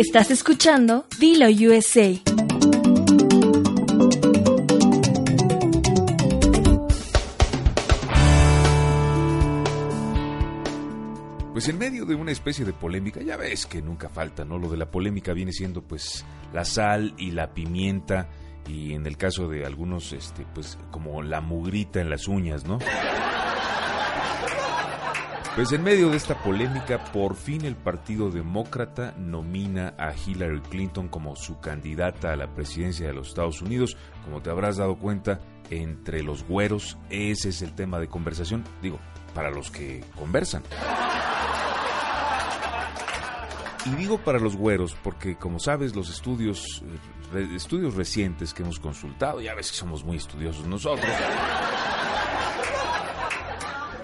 Estás escuchando Dilo USA. Pues en medio de una especie de polémica, ya ves que nunca falta, ¿no? Lo de la polémica viene siendo pues la sal y la pimienta y en el caso de algunos, este, pues como la mugrita en las uñas, ¿no? Pues en medio de esta polémica, por fin el Partido Demócrata nomina a Hillary Clinton como su candidata a la presidencia de los Estados Unidos. Como te habrás dado cuenta, entre los güeros ese es el tema de conversación, digo, para los que conversan. Y digo para los güeros porque, como sabes, los estudios, eh, estudios recientes que hemos consultado, ya ves que somos muy estudiosos nosotros,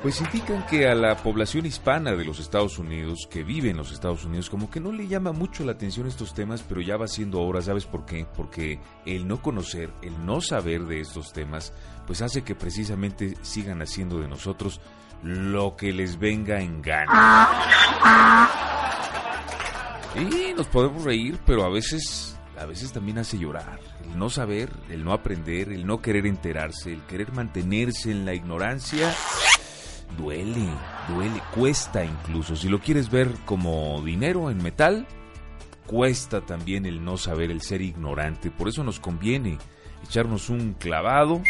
pues indican que a la población hispana de los Estados Unidos, que vive en los Estados Unidos, como que no le llama mucho la atención estos temas, pero ya va siendo hora, ¿sabes por qué? Porque el no conocer, el no saber de estos temas, pues hace que precisamente sigan haciendo de nosotros lo que les venga en gana. Y nos podemos reír, pero a veces, a veces también hace llorar. El no saber, el no aprender, el no querer enterarse, el querer mantenerse en la ignorancia duele, duele, cuesta incluso. Si lo quieres ver como dinero en metal, cuesta también el no saber, el ser ignorante. Por eso nos conviene echarnos un clavado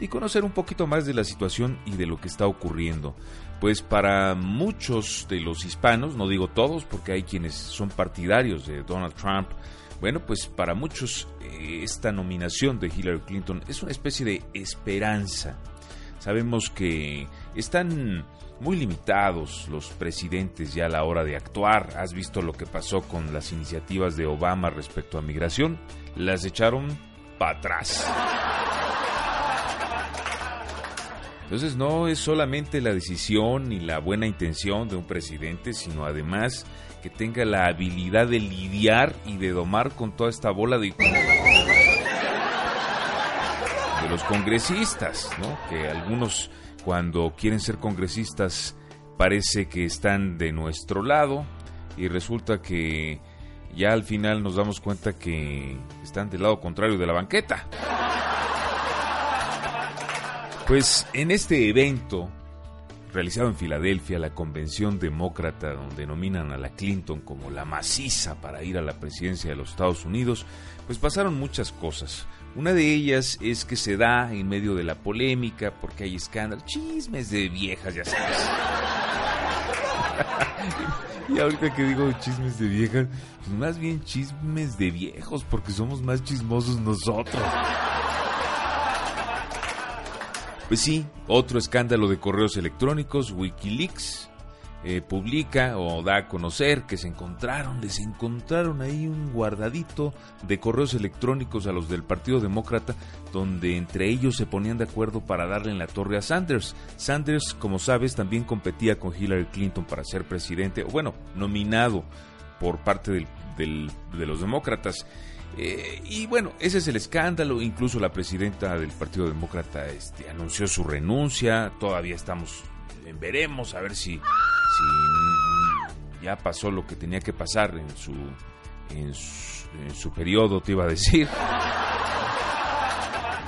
y conocer un poquito más de la situación y de lo que está ocurriendo. Pues para muchos de los hispanos, no digo todos porque hay quienes son partidarios de Donald Trump, bueno, pues para muchos eh, esta nominación de Hillary Clinton es una especie de esperanza Sabemos que están muy limitados los presidentes ya a la hora de actuar. Has visto lo que pasó con las iniciativas de Obama respecto a migración. Las echaron para atrás. Entonces no es solamente la decisión y la buena intención de un presidente, sino además que tenga la habilidad de lidiar y de domar con toda esta bola de los congresistas, ¿no? Que algunos cuando quieren ser congresistas parece que están de nuestro lado y resulta que ya al final nos damos cuenta que están del lado contrario de la banqueta. Pues en este evento realizado en Filadelfia, la convención demócrata donde nominan a la Clinton como la maciza para ir a la presidencia de los Estados Unidos, pues pasaron muchas cosas. Una de ellas es que se da en medio de la polémica porque hay escándalos, chismes de viejas, ya sabes. y ahorita que digo chismes de viejas, pues más bien chismes de viejos porque somos más chismosos nosotros. Pues sí, otro escándalo de correos electrónicos, Wikileaks, eh, publica o da a conocer que se encontraron, les encontraron ahí un guardadito de correos electrónicos a los del Partido Demócrata, donde entre ellos se ponían de acuerdo para darle en la torre a Sanders. Sanders, como sabes, también competía con Hillary Clinton para ser presidente, o bueno, nominado por parte de los demócratas. Eh, y bueno, ese es el escándalo. Incluso la presidenta del Partido Demócrata este, anunció su renuncia. Todavía estamos veremos a ver si si ya pasó lo que tenía que pasar en su, en su, periodo, te iba a decir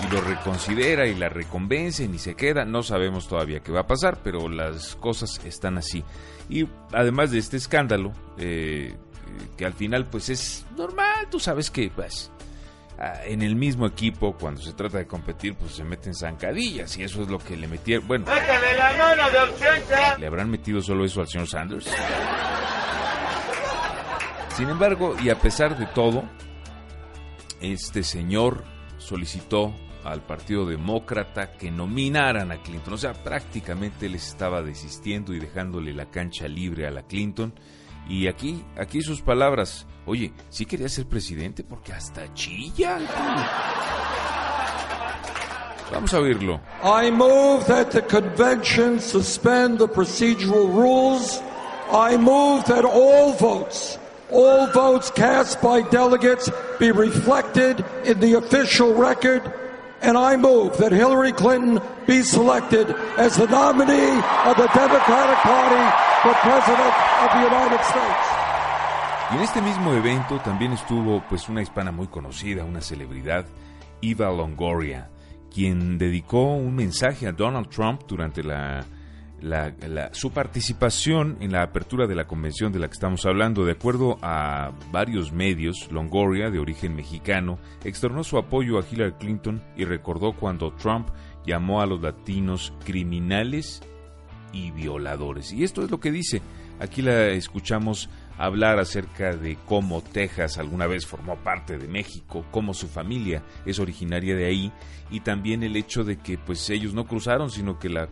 y lo reconsidera y la reconvencen y se queda. No sabemos todavía qué va a pasar, pero las cosas están así. Y además de este escándalo, eh, que al final pues es normal, tú sabes que pues en el mismo equipo, cuando se trata de competir, pues se meten zancadillas y eso es lo que le metieron. Bueno, ¿le habrán metido solo eso al señor Sanders? Sin embargo, y a pesar de todo, este señor solicitó al Partido Demócrata que nominaran a Clinton. O sea, prácticamente les estaba desistiendo y dejándole la cancha libre a la Clinton. Y aquí, aquí sus palabras. Oye, sí quería ser presidente porque hasta chilla. Vamos a oírlo. I move that the convention suspend the procedural rules. I move that all votes, all votes cast by delegates be reflected in the official record. And I move that Hillary Clinton be selected as the nominee of the Democratic Party for President of the United States. Y en este mismo evento también estuvo pues una hispana muy conocida, una celebridad, Eva Longoria, quien dedicó un mensaje a Donald Trump durante la, su participación en la apertura de la convención de la que estamos hablando. De acuerdo a varios medios, Longoria, de origen mexicano, externó su apoyo a Hillary Clinton y recordó cuando Trump llamó a los latinos criminales y violadores. Y esto es lo que dice. Aquí la escuchamos hablar acerca de cómo Texas alguna vez formó parte de México, cómo su familia es originaria de ahí y también el hecho de que pues ellos no cruzaron, sino que la,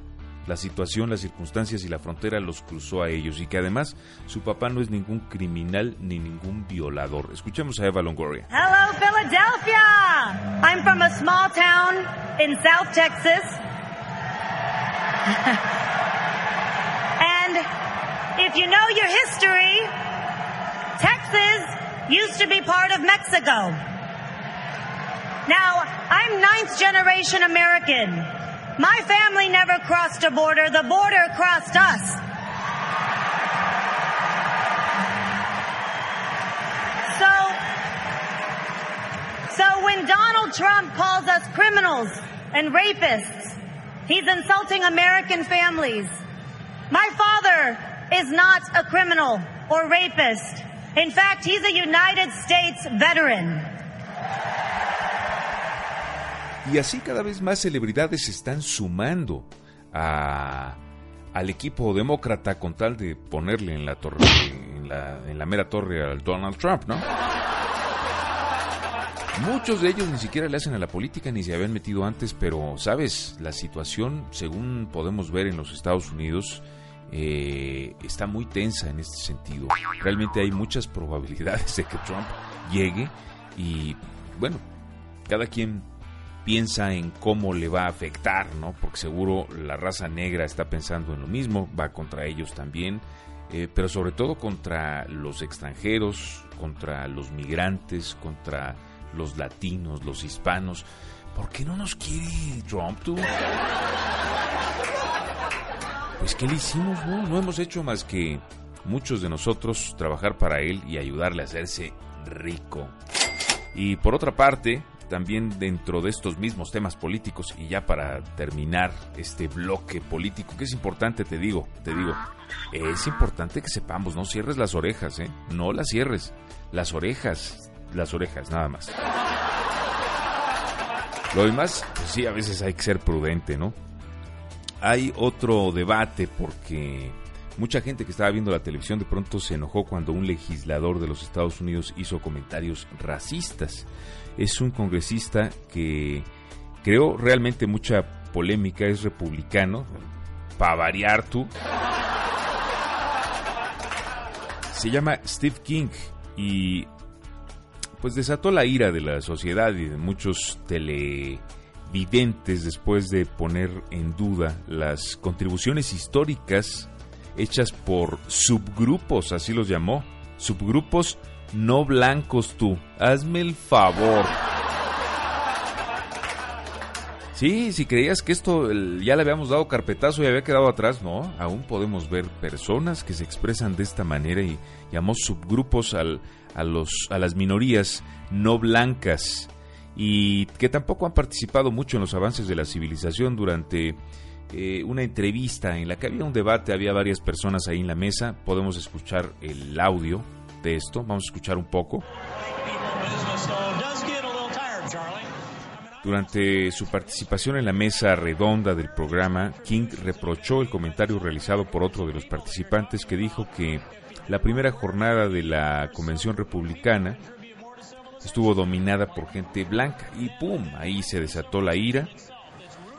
situación, las circunstancias y la frontera los cruzó a ellos y que además su papá no es ningún criminal ni ningún violador. Escuchemos a Eva Longoria. Hello Philadelphia. I'm from a small town in South Texas. and if you know your history, Texas used to be part of Mexico. Now, I'm ninth generation American. My family never crossed a border. The border crossed us. So, so when Donald Trump calls us criminals and rapists, he's insulting American families. My father is not a criminal or rapist. In fact, he's a United States veteran. Y así cada vez más celebridades están sumando a, al equipo demócrata con tal de ponerle en la torre, en la mera torre al Donald Trump, ¿no? Muchos de ellos ni siquiera le hacen a la política ni se habían metido antes, pero, ¿sabes? La situación, según podemos ver en los Estados Unidos, eh, está muy tensa en este sentido. Realmente hay muchas probabilidades de que Trump llegue y bueno, cada quien piensa en cómo le va a afectar, ¿no? Porque seguro la raza negra está pensando en lo mismo, va contra ellos también, eh, pero sobre todo contra los extranjeros, contra los migrantes, contra los latinos, los hispanos. ¿Por qué no nos quiere Trump, tú? Pues ¿qué le hicimos? No, no hemos hecho más que muchos de nosotros trabajar para él y ayudarle a hacerse rico. Y por otra parte, también dentro de estos mismos temas políticos y ya para terminar este bloque político que es importante te digo, te digo, es importante que sepamos, no cierres las orejas, ¿eh? No las cierres, las orejas, las orejas nada más. Lo demás, pues sí, a veces hay que ser prudente, ¿no? Hay otro debate porque mucha gente que estaba viendo la televisión de pronto se enojó cuando un legislador de los Estados Unidos hizo comentarios racistas. Es un congresista que creó realmente mucha polémica, es republicano, para variar tú. Se llama Steve King y pues desató la ira de la sociedad y de muchos tele videntes después de poner en duda las contribuciones históricas hechas por subgrupos, así los llamó, subgrupos no blancos tú. Hazme el favor. Sí, si creías que esto ya le habíamos dado carpetazo y había quedado atrás, no, aún podemos ver personas que se expresan de esta manera y llamamos subgrupos al, a, los, a las minorías no blancas y que tampoco han participado mucho en los avances de la civilización durante eh, una entrevista en la que había un debate, había varias personas ahí en la mesa, podemos escuchar el audio de esto, vamos a escuchar un poco. Durante su participación en la mesa redonda del programa, King reprochó el comentario realizado por otro de los participantes que dijo que la primera jornada de la convención republicana estuvo dominada por gente blanca y ¡pum! Ahí se desató la ira,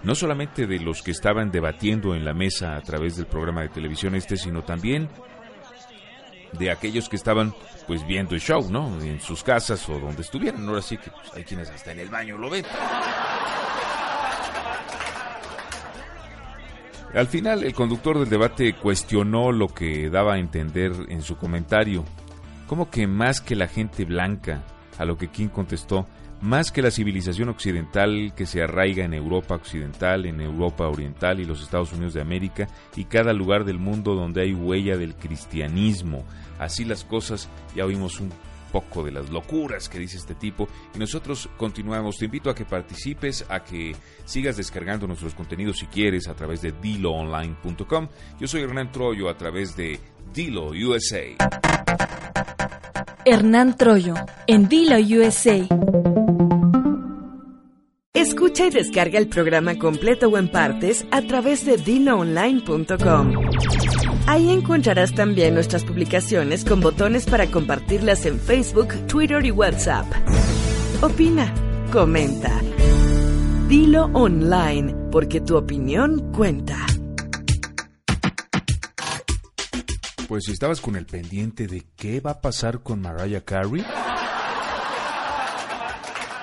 no solamente de los que estaban debatiendo en la mesa a través del programa de televisión este, sino también de aquellos que estaban pues viendo el show, ¿no? En sus casas o donde estuvieran. Ahora sí que pues, hay quienes hasta en el baño lo ven. Al final, el conductor del debate cuestionó lo que daba a entender en su comentario. como que más que la gente blanca a lo que King contestó, más que la civilización occidental que se arraiga en Europa occidental, en Europa oriental y los Estados Unidos de América y cada lugar del mundo donde hay huella del cristianismo. Así las cosas, ya oímos un poco de las locuras que dice este tipo y nosotros continuamos. Te invito a que participes, a que sigas descargando nuestros contenidos si quieres a través de diloonline.com. Yo soy Hernán Troyo a través de Dilo USA. Hernán Troyo en Dilo USA. Escucha y descarga el programa completo o en partes a través de diloonline.com. Ahí encontrarás también nuestras publicaciones con botones para compartirlas en Facebook, Twitter y WhatsApp. Opina, comenta. Dilo online, porque tu opinión cuenta. Pues si estabas con el pendiente de qué va a pasar con Mariah Carey,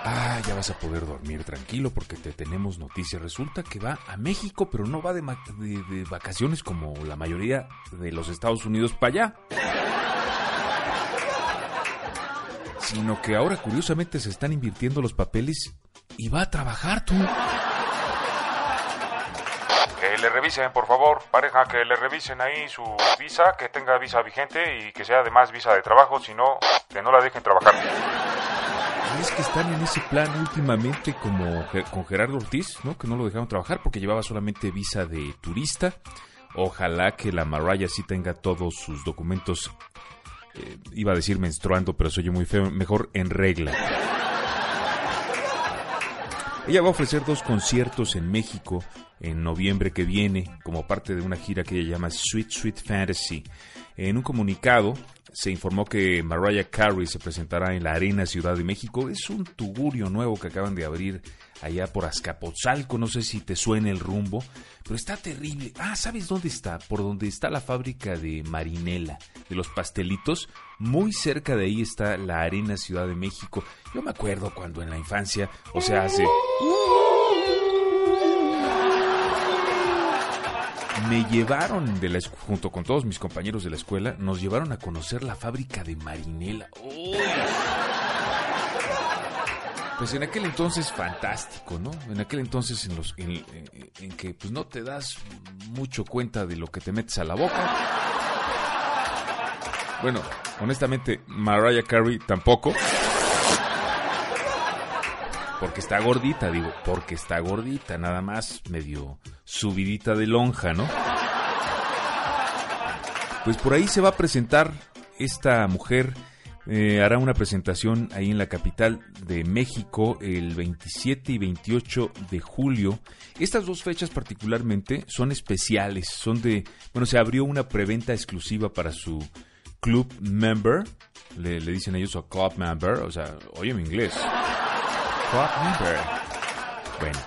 Ah, ya vas a poder dormir tranquilo porque te tenemos noticias. Resulta que va a México, pero no va de, de, vacaciones como la mayoría de los Estados Unidos para allá. Sino que ahora curiosamente se están invirtiendo los papeles y va a trabajar tú. Revisen, por favor, pareja, que le revisen ahí su visa, que tenga visa vigente y que sea además visa de trabajo, si no, que no la dejen trabajar es que están en ese plan últimamente como con Gerardo Ortiz, ¿no? Que no lo dejaron trabajar porque llevaba solamente visa de turista. Ojalá que la Mariah sí tenga todos sus documentos, eh, iba a decir menstruando, pero soy muy feo, mejor en regla. Ella va a ofrecer dos conciertos en México en noviembre que viene como parte de una gira que ella llama Sweet Sweet Fantasy. En un comunicado, se informó que Mariah Carey se presentará en la Arena Ciudad de México. Es un tugurio nuevo que acaban de abrir allá por Azcapotzalco. No sé si te suena el rumbo, pero está terrible. Ah, ¿sabes dónde está? Por donde está la fábrica de Marinela, de los pastelitos. Muy cerca de ahí está la Arena Ciudad de México. Yo me acuerdo cuando en la infancia, o sea, hace... me llevaron de la junto con todos mis compañeros de la escuela, nos llevaron a conocer la fábrica de Marinela. Pues en aquel entonces fantástico, ¿no? En aquel entonces en los en, que pues no te das mucho cuenta de lo que te metes a la boca. Bueno, honestamente Mariah Carey tampoco. Porque está gordita, digo, porque está gordita, nada más medio subidita de lonja, ¿no? Pues por ahí se va a presentar esta mujer. Eh, hará una presentación ahí en la capital de México el 27 y 28 de julio. Estas dos fechas particularmente son especiales, son de, bueno, se abrió una preventa exclusiva para su club member, le, le dicen ellos a club member, o sea, oye mi inglés, bueno,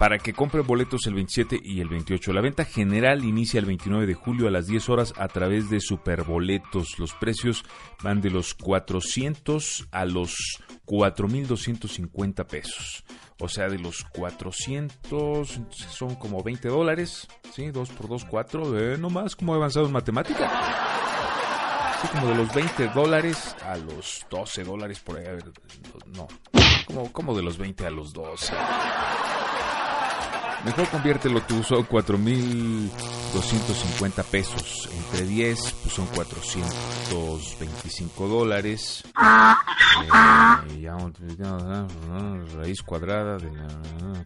para que compren boletos el 27 y el 28. La venta general inicia el 29 de julio a las 10 horas a través de Superboletos. Los precios van de los 400 a los 4.250 pesos. O sea, de los 400 son como 20 dólares. ¿Sí? 2 por 2, 4. Eh, no más como avanzado en matemática. Sí, como de los 20 dólares a los 12 dólares por ahí. A ver, no, como, de los 20 a los 12. Mejor conviértelo tú, son 4.250 pesos. Entre 10 pues son 425 dólares. Eh, raíz cuadrada de la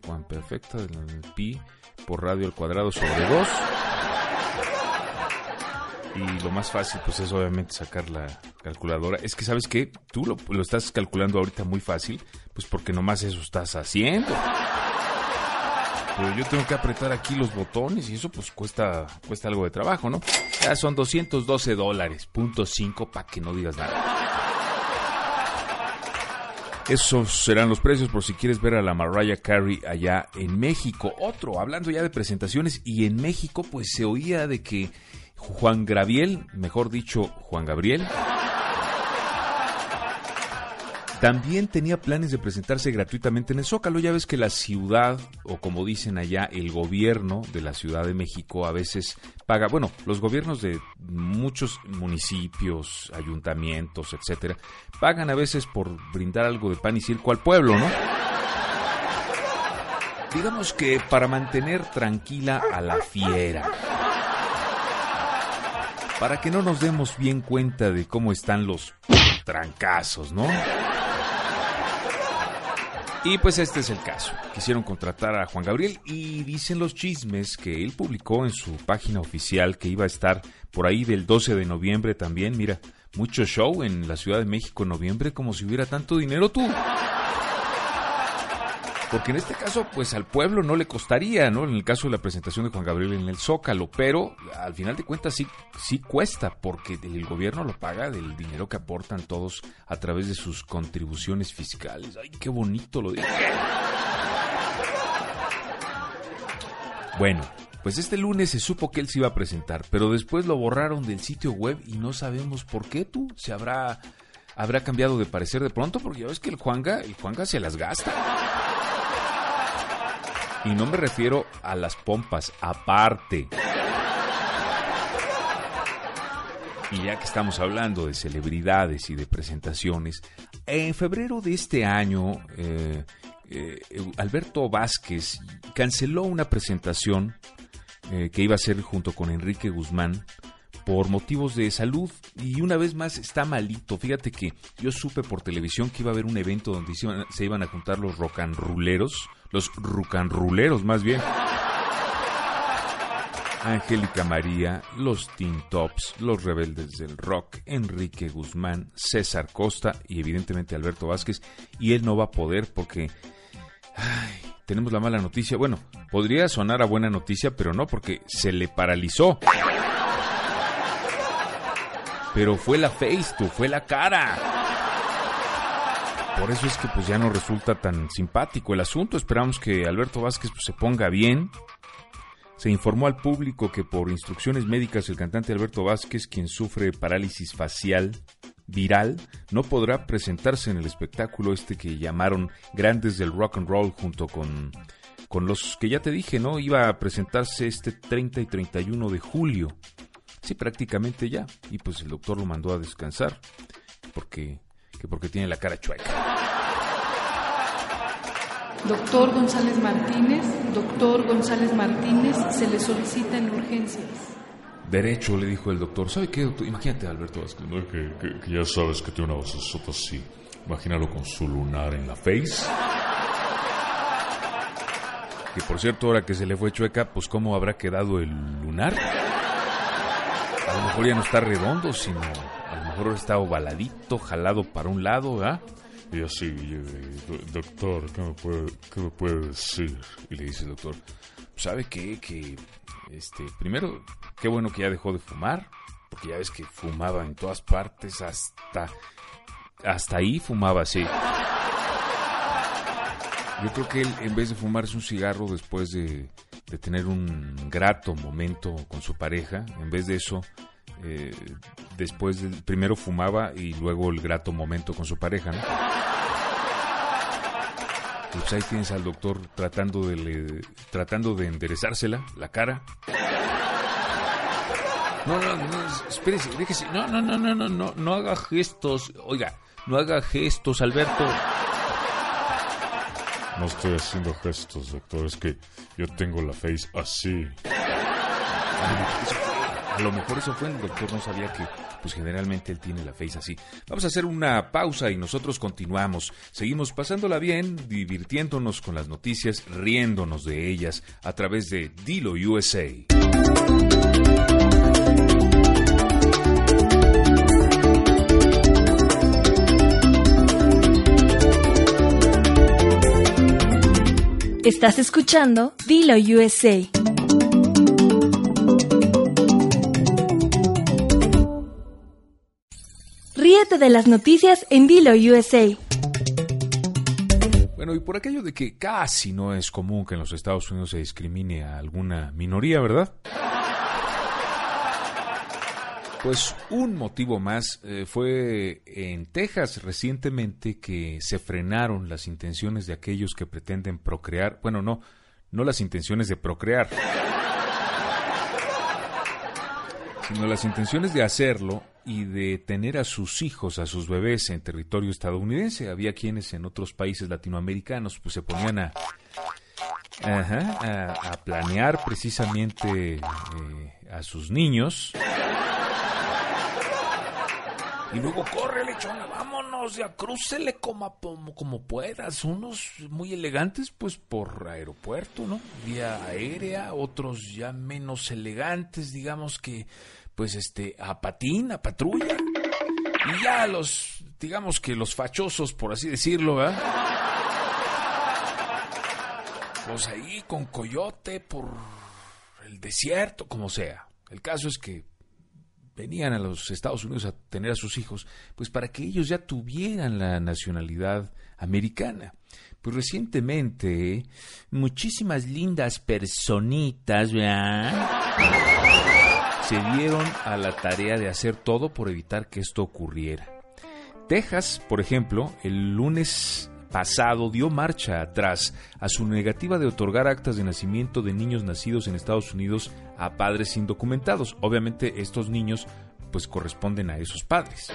cuan perfecta de la pi por radio al cuadrado sobre 2. Y lo más fácil, pues es obviamente sacar la calculadora. Es que, ¿sabes qué? Tú lo, lo estás calculando ahorita muy fácil, pues porque nomás eso estás haciendo. Pero yo tengo que apretar aquí los botones y eso pues cuesta, cuesta algo de trabajo, ¿no? Ya son 212 dólares, punto 5 para que no digas nada. Esos serán los precios por si quieres ver a la Mariah Carey allá en México. Otro, hablando ya de presentaciones y en México pues se oía de que Juan Gabriel, mejor dicho, Juan Gabriel, También tenía planes de presentarse gratuitamente en el Zócalo. Ya ves que la ciudad, o como dicen allá, el gobierno de la Ciudad de México a veces paga, bueno, los gobiernos de muchos municipios, ayuntamientos, etcétera, pagan a veces por brindar algo de pan y circo al pueblo, ¿no? Digamos que para mantener tranquila a la fiera. Para que no nos demos bien cuenta de cómo están los trancazos, ¿no? Y pues este es el caso. Quisieron contratar a Juan Gabriel y dicen los chismes que él publicó en su página oficial que iba a estar por ahí del 12 de noviembre también. Mira, mucho show en la Ciudad de México en noviembre como si hubiera tanto dinero tú. Porque en este caso, pues al pueblo no le costaría, ¿no? En el caso de la presentación de Juan Gabriel en el Zócalo, pero al final de cuentas sí, sí cuesta, porque el gobierno lo paga del dinero que aportan todos a través de sus contribuciones fiscales. Ay, qué bonito lo dije. Bueno, pues este lunes se supo que él se iba a presentar, pero después lo borraron del sitio web y no sabemos por qué tú. Se habrá habrá cambiado de parecer de pronto porque ya ves que el Juanga, el Juanga se las gasta. Y no me refiero a las pompas, aparte. Y ya que estamos hablando de celebridades y de presentaciones, en febrero de este año, eh, eh, Alberto Vázquez canceló una presentación eh, que iba a hacer junto con Enrique Guzmán por motivos de salud y una vez más está malito. Fíjate que yo supe por televisión que iba a haber un evento donde se iban, a juntar los rocanruleros, los rucanruleros más bien. Angélica María, los Teen Tops, los Rebeldes del Rock, Enrique Guzmán, César Costa y evidentemente Alberto Vázquez. Y él no va a poder porque tenemos la mala noticia. Bueno, podría sonar a buena noticia, pero no porque se le paralizó. Pero fue la face, tú, fue la cara. Por eso es que pues ya no resulta tan simpático el asunto. Esperamos que Alberto Vázquez pues, se ponga bien. Se informó al público que por instrucciones médicas el cantante Alberto Vázquez, quien sufre parálisis facial viral, no podrá presentarse en el espectáculo este que llamaron Grandes del Rock and Roll junto con, con los que ya te dije, ¿no? Iba a presentarse este 30 y 31 de julio. Sí, prácticamente ya. Y pues el doctor lo mandó a descansar porque, que porque tiene la cara chueca. Doctor González Martínez, doctor González Martínez, se le solicita en urgencias. Derecho, le dijo el doctor. ¿Sabe qué, doctor? Imagínate, Alberto Vázquez. No, que, que, ya sabes que tiene una voz así. Imagínalo con su lunar en la face. Que por cierto, ahora que se le fue chueca, pues ¿cómo habrá quedado el lunar? A lo mejor ya no está redondo, sino a lo mejor está ovaladito, jalado para un lado, ¿ah? Y así, doctor, ¿qué me, puede, ¿qué me puede decir? Y le dice el doctor, ¿sabe qué? Que, este, primero, qué bueno que ya dejó de fumar, porque ya ves que fumaba en todas partes, hasta, hasta ahí fumaba, sí. Yo creo que él, en vez de fumarse un cigarro después de, de tener un grato momento con su pareja, en vez de eso, eh, después del, primero fumaba y luego el grato momento con su pareja, ¿no? Pues ahí tienes al doctor tratando de, tratando de enderezársela, la cara. No, no, no, espérese, déjese. No, no, no, no, no, no, no haga gestos. Oiga, no haga gestos, Alberto. No estoy haciendo gestos, doctor. Es que yo tengo la face así. A lo mejor eso fue, el doctor no sabía que pues generalmente él tiene la face así. Vamos a hacer una pausa y nosotros continuamos. Seguimos pasándola bien, divirtiéndonos con las noticias, riéndonos de ellas a través de Dilo USA. Estás escuchando Dilo USA. Ríete de las noticias en Dilo USA. Bueno, y por aquello de que casi no es común que en los Estados Unidos se discrimine a alguna minoría, ¿verdad? Pues un motivo más eh, fue en Texas recientemente que se frenaron las intenciones de aquellos que pretenden procrear, bueno, no, no las intenciones de procrear, sino las intenciones de hacerlo y de tener a sus hijos, a sus bebés en territorio estadounidense. Había quienes en otros países latinoamericanos pues se ponían a, a, planear precisamente eh, a sus niños y luego corre, lechona, vámonos, ya crúcele como, como, puedas. Unos muy elegantes, pues por aeropuerto, ¿no? Vía aérea, otros ya menos elegantes, digamos que, pues este, a patín, a patrulla. Y ya los, digamos que los fachosos, por así decirlo, ¿verdad? Pues ahí con coyote por el desierto, como sea. El caso es que venían a los Estados Unidos a tener a sus hijos, pues para que ellos ya tuvieran la nacionalidad americana. Pues recientemente, muchísimas lindas personitas se dieron a la tarea de hacer todo por evitar que esto ocurriera. Texas, por ejemplo, el lunes pasado dio marcha atrás a su negativa de otorgar actas de nacimiento de niños nacidos en Estados Unidos a padres indocumentados. Obviamente estos niños pues corresponden a esos padres.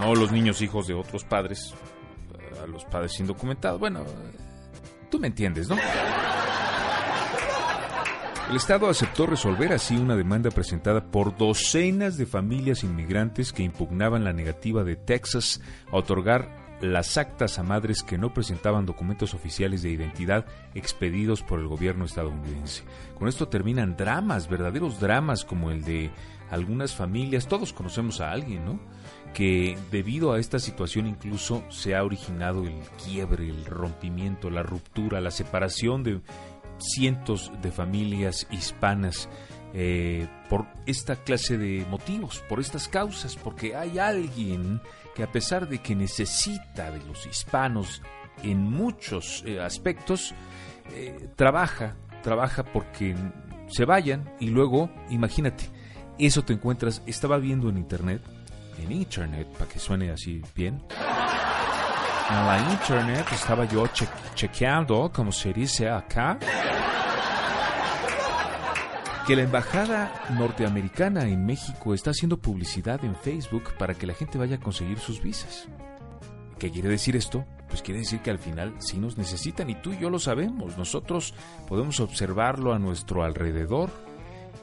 No los niños hijos de otros padres, a los padres indocumentados. Bueno, tú me entiendes, ¿no? El Estado aceptó resolver así una demanda presentada por docenas de familias inmigrantes que impugnaban la negativa de Texas a otorgar las actas a madres que no presentaban documentos oficiales de identidad expedidos por el gobierno estadounidense. Con esto terminan dramas, verdaderos dramas como el de algunas familias, todos conocemos a alguien, ¿no? Que debido a esta situación incluso se ha originado el quiebre, el rompimiento, la ruptura, la separación de cientos de familias hispanas eh, por esta clase de motivos, por estas causas, porque hay alguien que a pesar de que necesita de los hispanos en muchos eh, aspectos, eh, trabaja, trabaja porque se vayan y luego, imagínate, eso te encuentras, estaba viendo en internet, en internet, para que suene así bien, en la internet estaba yo chequeando, como se dice acá, que la embajada norteamericana en México está haciendo publicidad en Facebook para que la gente vaya a conseguir sus visas. ¿Qué quiere decir esto? Pues quiere decir que al final sí nos necesitan y tú y yo lo sabemos. Nosotros podemos observarlo a nuestro alrededor.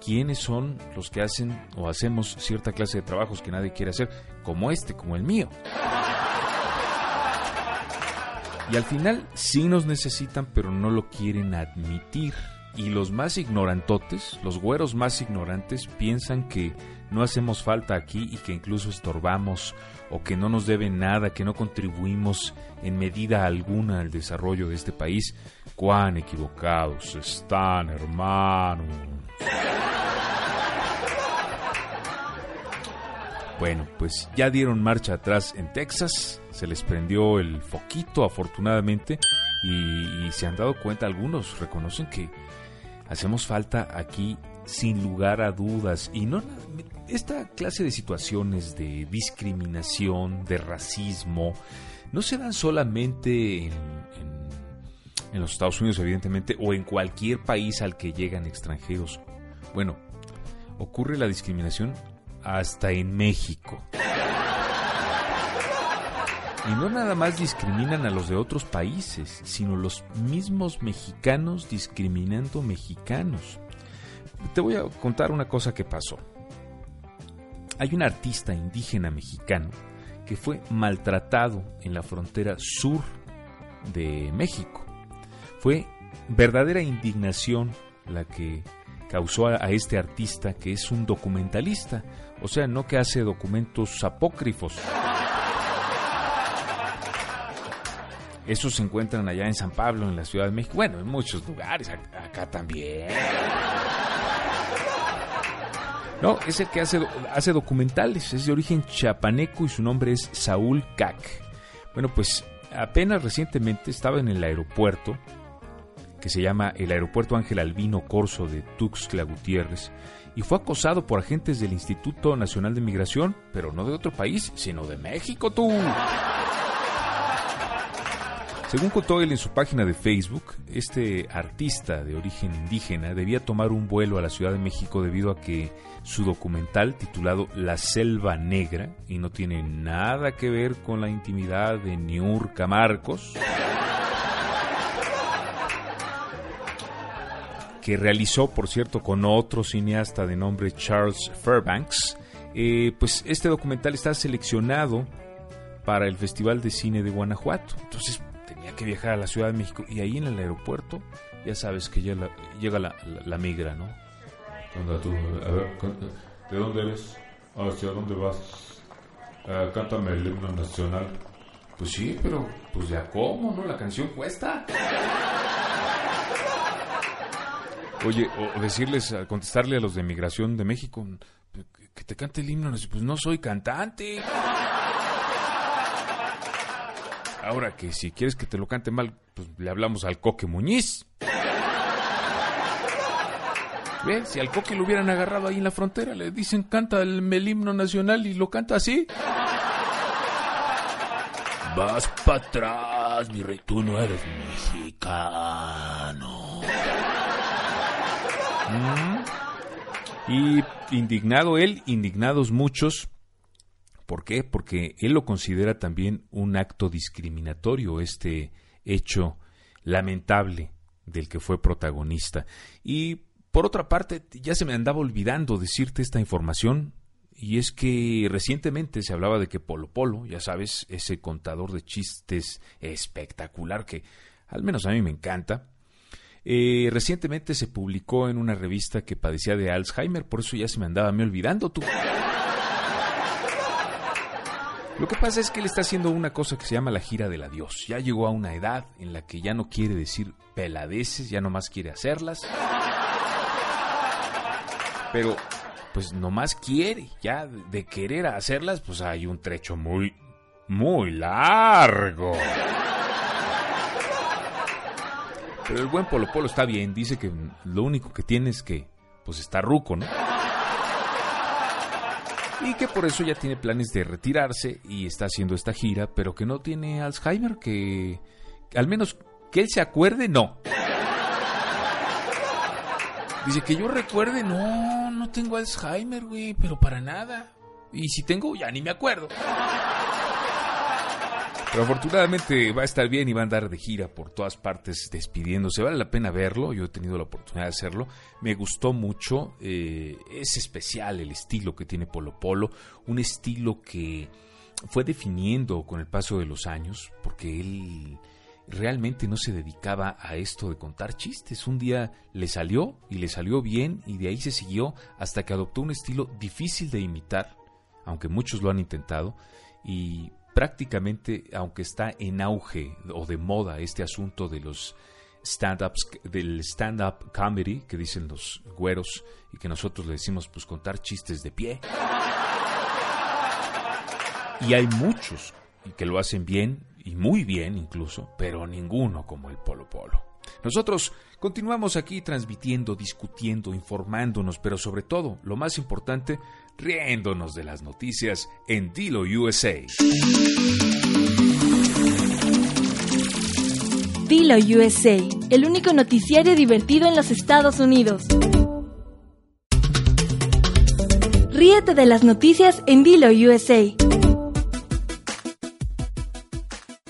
¿Quiénes son los que hacen o hacemos cierta clase de trabajos que nadie quiere hacer, como este, como el mío? Y al final sí nos necesitan, pero no lo quieren admitir. Y los más ignorantotes, los güeros más ignorantes, piensan que no hacemos falta aquí y que incluso estorbamos o que no nos deben nada, que no contribuimos en medida alguna al desarrollo de este país. Cuán equivocados están, hermano. Bueno, pues ya dieron marcha atrás en Texas, se les prendió el foquito afortunadamente y, se han dado cuenta algunos, reconocen que hacemos falta aquí sin lugar a dudas y no esta clase de situaciones de discriminación, de racismo, no se dan solamente en, en, los Estados Unidos, evidentemente, o en cualquier país al que llegan extranjeros. Bueno, ocurre la discriminación hasta en México. Y no nada más discriminan a los de otros países, sino los mismos mexicanos discriminando mexicanos. Te voy a contar una cosa que pasó. Hay un artista indígena mexicano que fue maltratado en la frontera sur de México. Fue verdadera indignación la que causó a, este artista que es un documentalista, o sea, no que hace documentos apócrifos. Esos se encuentran allá en San Pablo, en la Ciudad de México, bueno, en muchos lugares, acá también. No, es el que hace, hace documentales, es de origen chapaneco y su nombre es Saúl Cac. Bueno, pues apenas recientemente estaba en el aeropuerto que se llama el Aeropuerto Ángel Albino Corso de Tuxtla Gutiérrez y fue acosado por agentes del Instituto Nacional de Migración, pero no de otro país, sino de México, tú. Según contó él en su página de Facebook, este artista de origen indígena debía tomar un vuelo a la Ciudad de México debido a que su documental titulado La Selva Negra, y no tiene nada que ver con la intimidad de Niurka Marcos, que realizó, por cierto, con otro cineasta de nombre Charles Fairbanks, eh, pues este documental está seleccionado para el Festival de Cine de Guanajuato. Entonces, que viajar a la Ciudad de México y ahí en el aeropuerto ya sabes que ya llega la, la, migra, ¿no? tú? A ver, ¿de dónde eres? ¿Hacia dónde vas? Uh, cántame el himno nacional. Pues sí, pero pues ya cómo, ¿no? La canción cuesta. Oye, o decirles, contestarle a los de Migración de México, que te cante el himno, pues no soy cantante. Ahora que si quieres que te lo cante mal, pues le hablamos al Coque Muñiz. Si al Coque lo hubieran agarrado ahí en la frontera, le dicen canta el, himno nacional y lo canta así. Vas para atrás, mi rey, tú no eres mexicano. ¿Mm? Y indignado él, indignados muchos, ¿Por qué? Porque él lo considera también un acto discriminatorio, este hecho lamentable del que fue protagonista. Y por otra parte, ya se me andaba olvidando decirte esta información, y es que recientemente se hablaba de que Polo Polo, ya sabes, ese contador de chistes espectacular que al menos a mí me encanta, eh, recientemente se publicó en una revista que padecía de Alzheimer, por eso ya se me andaba me olvidando tú. Lo que pasa es que él está haciendo una cosa que se llama la gira del adiós. Ya llegó a una edad en la que ya no quiere decir peladeces, ya nomás quiere hacerlas. Pero, pues nomás quiere, ya de querer hacerlas, pues hay un trecho muy, muy largo. Pero el buen Polo Polo está bien, dice que lo único que tiene es que, pues está ruco, ¿no? Y que por eso ya tiene planes de retirarse y está haciendo esta gira, pero que no tiene Alzheimer, que al menos que él se acuerde, no. Dice que yo recuerde, no, no tengo Alzheimer, güey, pero para nada. Y si tengo, ya ni me acuerdo. Pero afortunadamente va a estar bien y va a andar de gira por todas partes despidiéndose. Vale la pena verlo, yo he tenido la oportunidad de hacerlo. Me gustó mucho, eh, es especial el estilo que tiene Polo Polo, un estilo que fue definiendo con el paso de los años, porque él realmente no se dedicaba a esto de contar chistes. Un día le salió y le salió bien y de ahí se siguió hasta que adoptó un estilo difícil de imitar, aunque muchos lo han intentado, y prácticamente, aunque está en auge o de moda este asunto de los stand-ups, del stand-up comedy, que dicen los güeros, y que nosotros le decimos, pues contar chistes de pie. Y hay muchos que lo hacen bien, y muy bien incluso, pero ninguno como el Polo Polo. Nosotros continuamos aquí transmitiendo, discutiendo, informándonos, pero sobre todo, lo más importante, riéndonos de las noticias en Dilo USA. Dilo USA, el único noticiario divertido en los Estados Unidos. Ríete de las noticias en Dilo USA.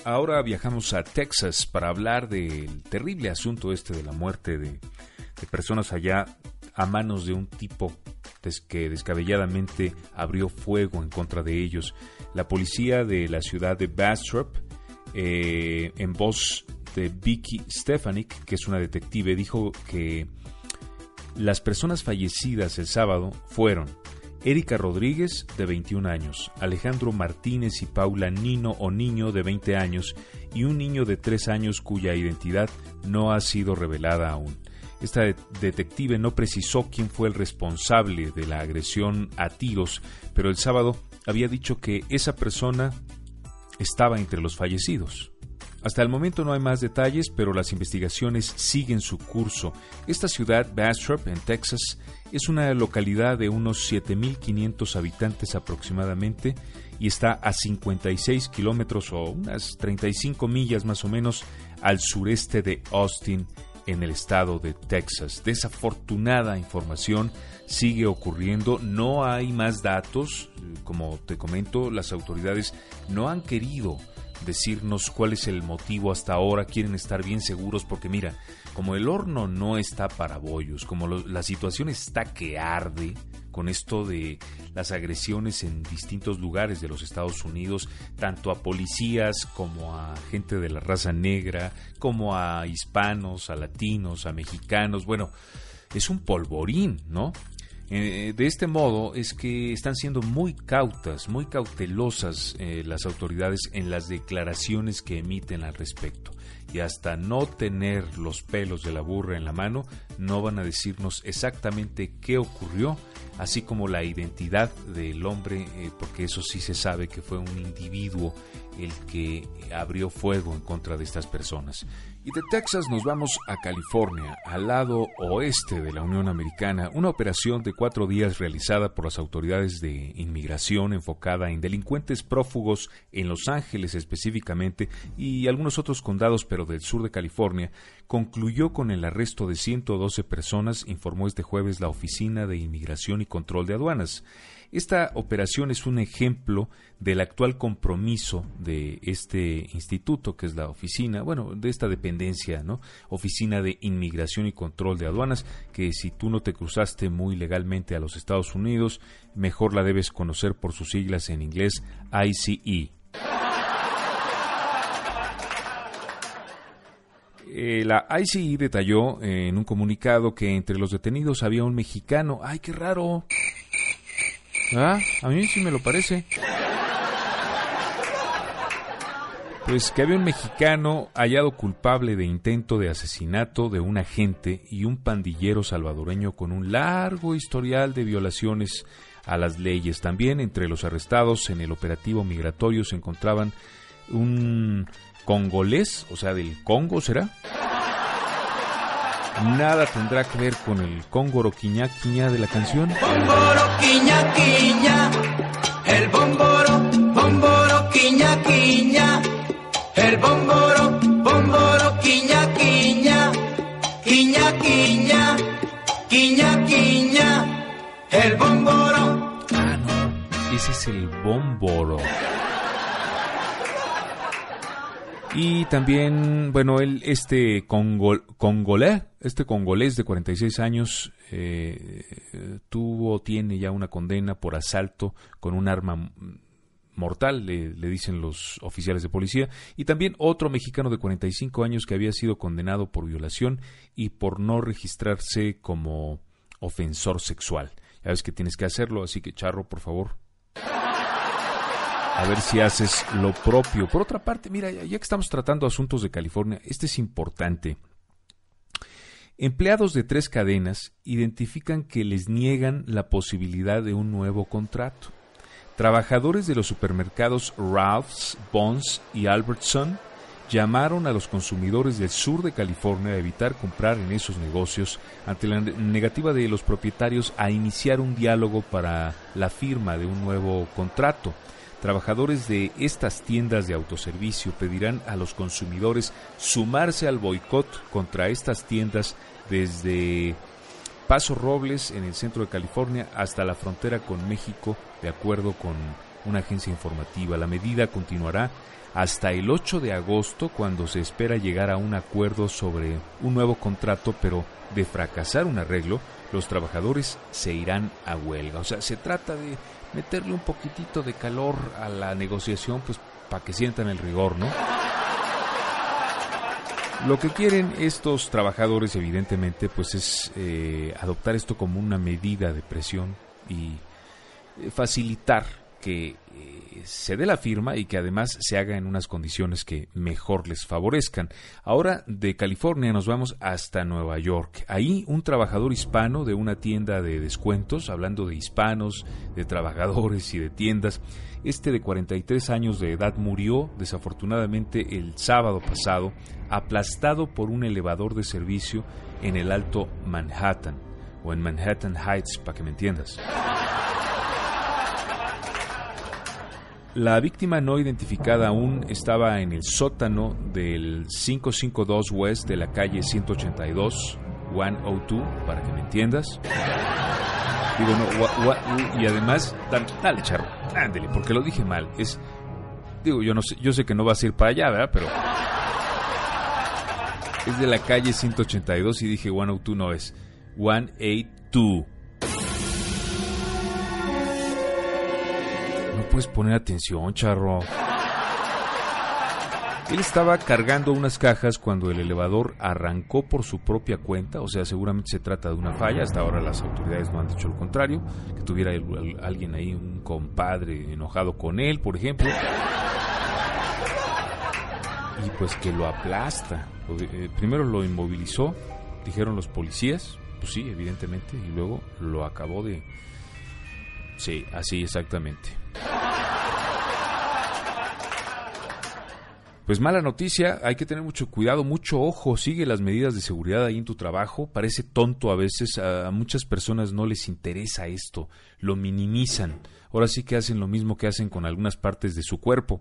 Ahora viajamos a Texas para hablar del terrible asunto este de la muerte de, de personas allá a manos de un tipo que descabelladamente abrió fuego en contra de ellos. La policía de la ciudad de Bastrop, eh, en voz de Vicky Stefanik, que es una detective, dijo que las personas fallecidas el sábado fueron Erika Rodríguez, de 21 años, Alejandro Martínez y Paula Nino o Niño, de 20 años, y un niño de 3 años cuya identidad no ha sido revelada aún. Esta detective no precisó quién fue el responsable de la agresión a tiros, pero el sábado había dicho que esa persona estaba entre los fallecidos. Hasta el momento no hay más detalles, pero las investigaciones siguen su curso. Esta ciudad, Bastrop, en Texas, es una localidad de unos 7.500 habitantes aproximadamente y está a 56 kilómetros o unas 35 millas más o menos al sureste de Austin, en el estado de Texas. Desafortunada información sigue ocurriendo, no hay más datos, como te comento, las autoridades no han querido decirnos cuál es el motivo hasta ahora, quieren estar bien seguros porque mira, como el horno no está para bollos, como la situación está que arde con esto de las agresiones en distintos lugares de los Estados Unidos, tanto a policías como a gente de la raza negra, como a hispanos, a latinos, a mexicanos, bueno, es un polvorín, ¿no? Eh, de este modo es que están siendo muy cautas, muy cautelosas eh, las autoridades en las declaraciones que emiten al respecto. Y hasta no tener los pelos de la burra en la mano, no van a decirnos exactamente qué ocurrió, así como la identidad del hombre, eh, porque eso sí se sabe que fue un individuo el que abrió fuego en contra de estas personas. Y de Texas nos vamos a California, al lado oeste de la Unión Americana, una operación de cuatro días realizada por las autoridades de inmigración enfocada en delincuentes prófugos en Los Ángeles específicamente y algunos otros condados pero del sur de California, concluyó con el arresto de 112 personas, informó este jueves la Oficina de Inmigración y Control de Aduanas. Esta operación es un ejemplo del actual compromiso de este instituto, que es la oficina, bueno, de esta dependencia, ¿no? Oficina de Inmigración y Control de Aduanas, que si tú no te cruzaste muy legalmente a los Estados Unidos, mejor la debes conocer por sus siglas en inglés ICE. Eh, la ICE detalló en un comunicado que entre los detenidos había un mexicano. ¡Ay, qué raro! Ah, a mí sí me lo parece. Pues que había un mexicano hallado culpable de intento de asesinato de un agente y un pandillero salvadoreño con un largo historial de violaciones a las leyes. También entre los arrestados en el operativo migratorio se encontraban un congolés, o sea, del Congo, ¿será? Nada tendrá que ver con el cóngoro quiña quiña de la canción. Bomboro quiña quiña, el bomboro, bomboro quiña quiña, el bomboro, bomboro quiña quiña, quiña quiña, quiña quiña, el bomboro. Ah, no, ese es el bomboro. Y también, bueno, él, este congolés, este congolés de 46 años, eh, tuvo, tiene ya una condena por asalto con un arma mortal, le, le, dicen los oficiales de policía, y también otro mexicano de 45 años que había sido condenado por violación y por no registrarse como ofensor sexual. Ya ves que tienes que hacerlo, así que Charro, por favor, a ver si haces lo propio. Por otra parte, mira, ya que estamos tratando asuntos de California, este es importante. Empleados de tres cadenas identifican que les niegan la posibilidad de un nuevo contrato. Trabajadores de los supermercados Ralph's, Bonds y Albertson llamaron a los consumidores del sur de California a evitar comprar en esos negocios ante la negativa de los propietarios a iniciar un diálogo para la firma de un nuevo contrato. Trabajadores de estas tiendas de autoservicio pedirán a los consumidores sumarse al boicot contra estas tiendas desde Paso Robles en el centro de California hasta la frontera con México, de acuerdo con una agencia informativa. La medida continuará hasta el 8 de agosto, cuando se espera llegar a un acuerdo sobre un nuevo contrato, pero de fracasar un arreglo, los trabajadores se irán a huelga. O sea, se trata de meterle un poquitito de calor a la negociación, pues para que sientan el rigor, ¿no? Lo que quieren estos trabajadores, evidentemente, pues es eh, adoptar esto como una medida de presión y eh, facilitar que eh, se dé la firma y que además se haga en unas condiciones que mejor les favorezcan. Ahora de California nos vamos hasta Nueva York. Ahí un trabajador hispano de una tienda de descuentos, hablando de hispanos, de trabajadores y de tiendas, este de 43 años de edad murió desafortunadamente el sábado pasado aplastado por un elevador de servicio en el Alto Manhattan o en Manhattan Heights, para que me entiendas. La víctima no identificada aún estaba en el sótano del 552 West de la calle 182, 102, para que me entiendas. Digo, no, y además, dale, charro, ándele, porque lo dije mal. Es, digo, yo no sé, yo sé que no vas a ir para allá, ¿verdad? Pero es de la calle 182 y dije 102 no es 182. puedes poner atención, charro. Él estaba cargando unas cajas cuando el elevador arrancó por su propia cuenta, o sea, seguramente se trata de una falla, hasta ahora las autoridades no han dicho lo contrario, que tuviera alguien ahí, un compadre enojado con él, por ejemplo, y pues que lo aplasta. Eh, primero lo inmovilizó, dijeron los policías, pues sí, evidentemente, y luego lo acabó de... Sí, así exactamente. Pues mala noticia, hay que tener mucho cuidado, mucho ojo, sigue las medidas de seguridad ahí en tu trabajo, parece tonto a veces, a muchas personas no les interesa esto, lo minimizan, ahora sí que hacen lo mismo que hacen con algunas partes de su cuerpo.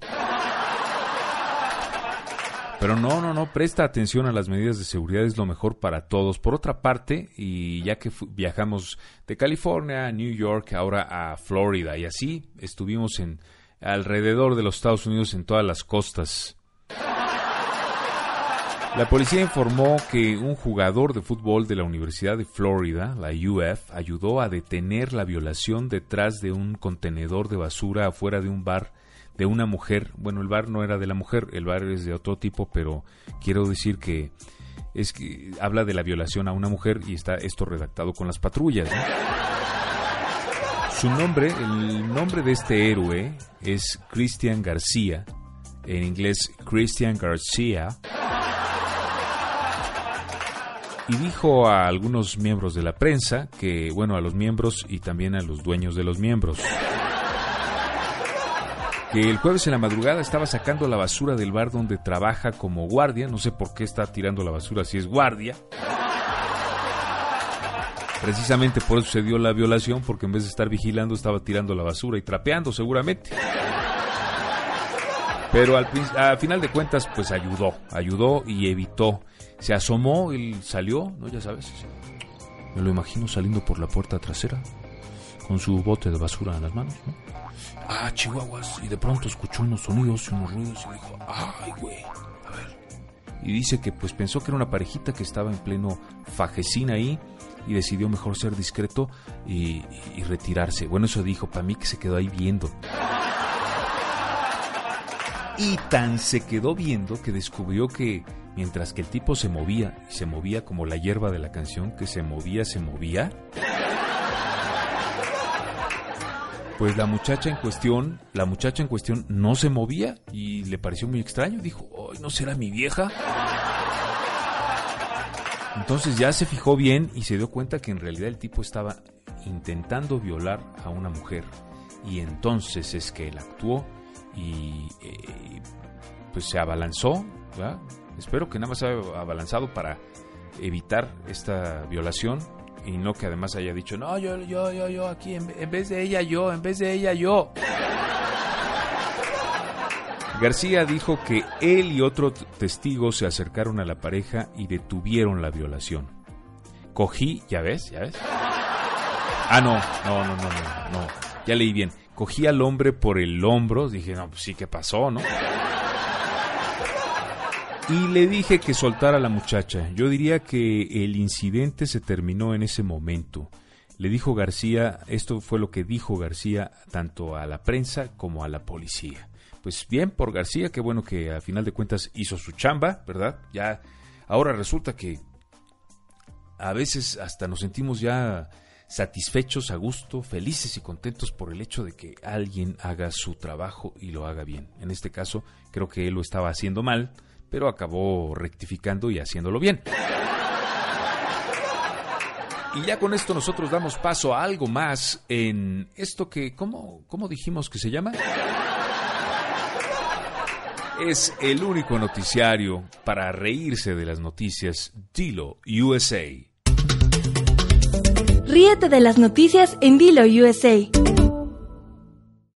Pero no, no, no, presta atención a las medidas de seguridad, es lo mejor para todos. Por otra parte, y ya que viajamos de California a New York, ahora a Florida, y así estuvimos en alrededor de los Estados Unidos en todas las costas la policía informó que un jugador de fútbol de la Universidad de Florida, la UF, ayudó a detener la violación detrás de un contenedor de basura afuera de un bar de una mujer. Bueno, el bar no era de la mujer, el bar es de otro tipo, pero quiero decir que es que habla de la violación a una mujer y está esto redactado con las patrullas. Su nombre, el nombre de este héroe es Christian García, en inglés Christian García y dijo a algunos miembros de la prensa que, bueno, a los miembros y también a los dueños de los miembros, que el jueves en la madrugada estaba sacando la basura del bar donde trabaja como guardia, no sé por qué está tirando la basura si es guardia. Precisamente por eso se dio la violación, porque en vez de estar vigilando estaba tirando la basura y trapeando seguramente. Pero al, al final de cuentas, pues ayudó, ayudó y evitó se asomó, y salió, ¿no? Ya sabes. Me lo imagino saliendo por la puerta trasera, con su bote de basura en las manos, ¿no? Ah, chihuahuas. Y de pronto escuchó unos sonidos y unos ruidos y dijo, ay, güey, a ver. Y dice que pues pensó que era una parejita que estaba en pleno fajecín ahí y decidió mejor ser discreto y, y retirarse. Bueno, eso dijo, para mí que se quedó ahí viendo. Y tan se quedó viendo que descubrió que mientras que el tipo se movía, se movía como la hierba de la canción, que se movía, se movía, pues la muchacha en cuestión, la muchacha en cuestión no se movía y le pareció muy extraño, dijo, "Ay, ¿no será mi vieja?" Entonces ya se fijó bien y se dio cuenta que en realidad el tipo estaba intentando violar a una mujer. Y entonces es que él actuó y eh, pues se abalanzó, espero que nada más haya abalanzado para evitar esta violación y no que además haya dicho, no, yo, yo, yo, yo, aquí, en, vez de ella, yo, en vez de ella, yo. García dijo que él y otro testigo se acercaron a la pareja y detuvieron la violación. Cogí, ya ves, ya ves. Ah, no, no, no, no, no, no. Ya leí bien. Cogí al hombre por el hombro, dije, no, pues sí, ¿qué pasó, no? Y le dije que soltara a la muchacha. Yo diría que el incidente se terminó en ese momento. Le dijo García, esto fue lo que dijo García tanto a la prensa como a la policía. Pues bien por García, qué bueno que a final de cuentas hizo su chamba, ¿verdad? Ya ahora resulta que a veces hasta nos sentimos ya satisfechos, a gusto, felices y contentos por el hecho de que alguien haga su trabajo y lo haga bien. En este caso, creo que él lo estaba haciendo mal, pero acabó rectificando y haciéndolo bien. Y ya con esto nosotros damos paso a algo más en esto que, ¿cómo, cómo dijimos que se llama? Es el único noticiario para reírse de las noticias Dilo USA. Ríete de las noticias en Dilo USA.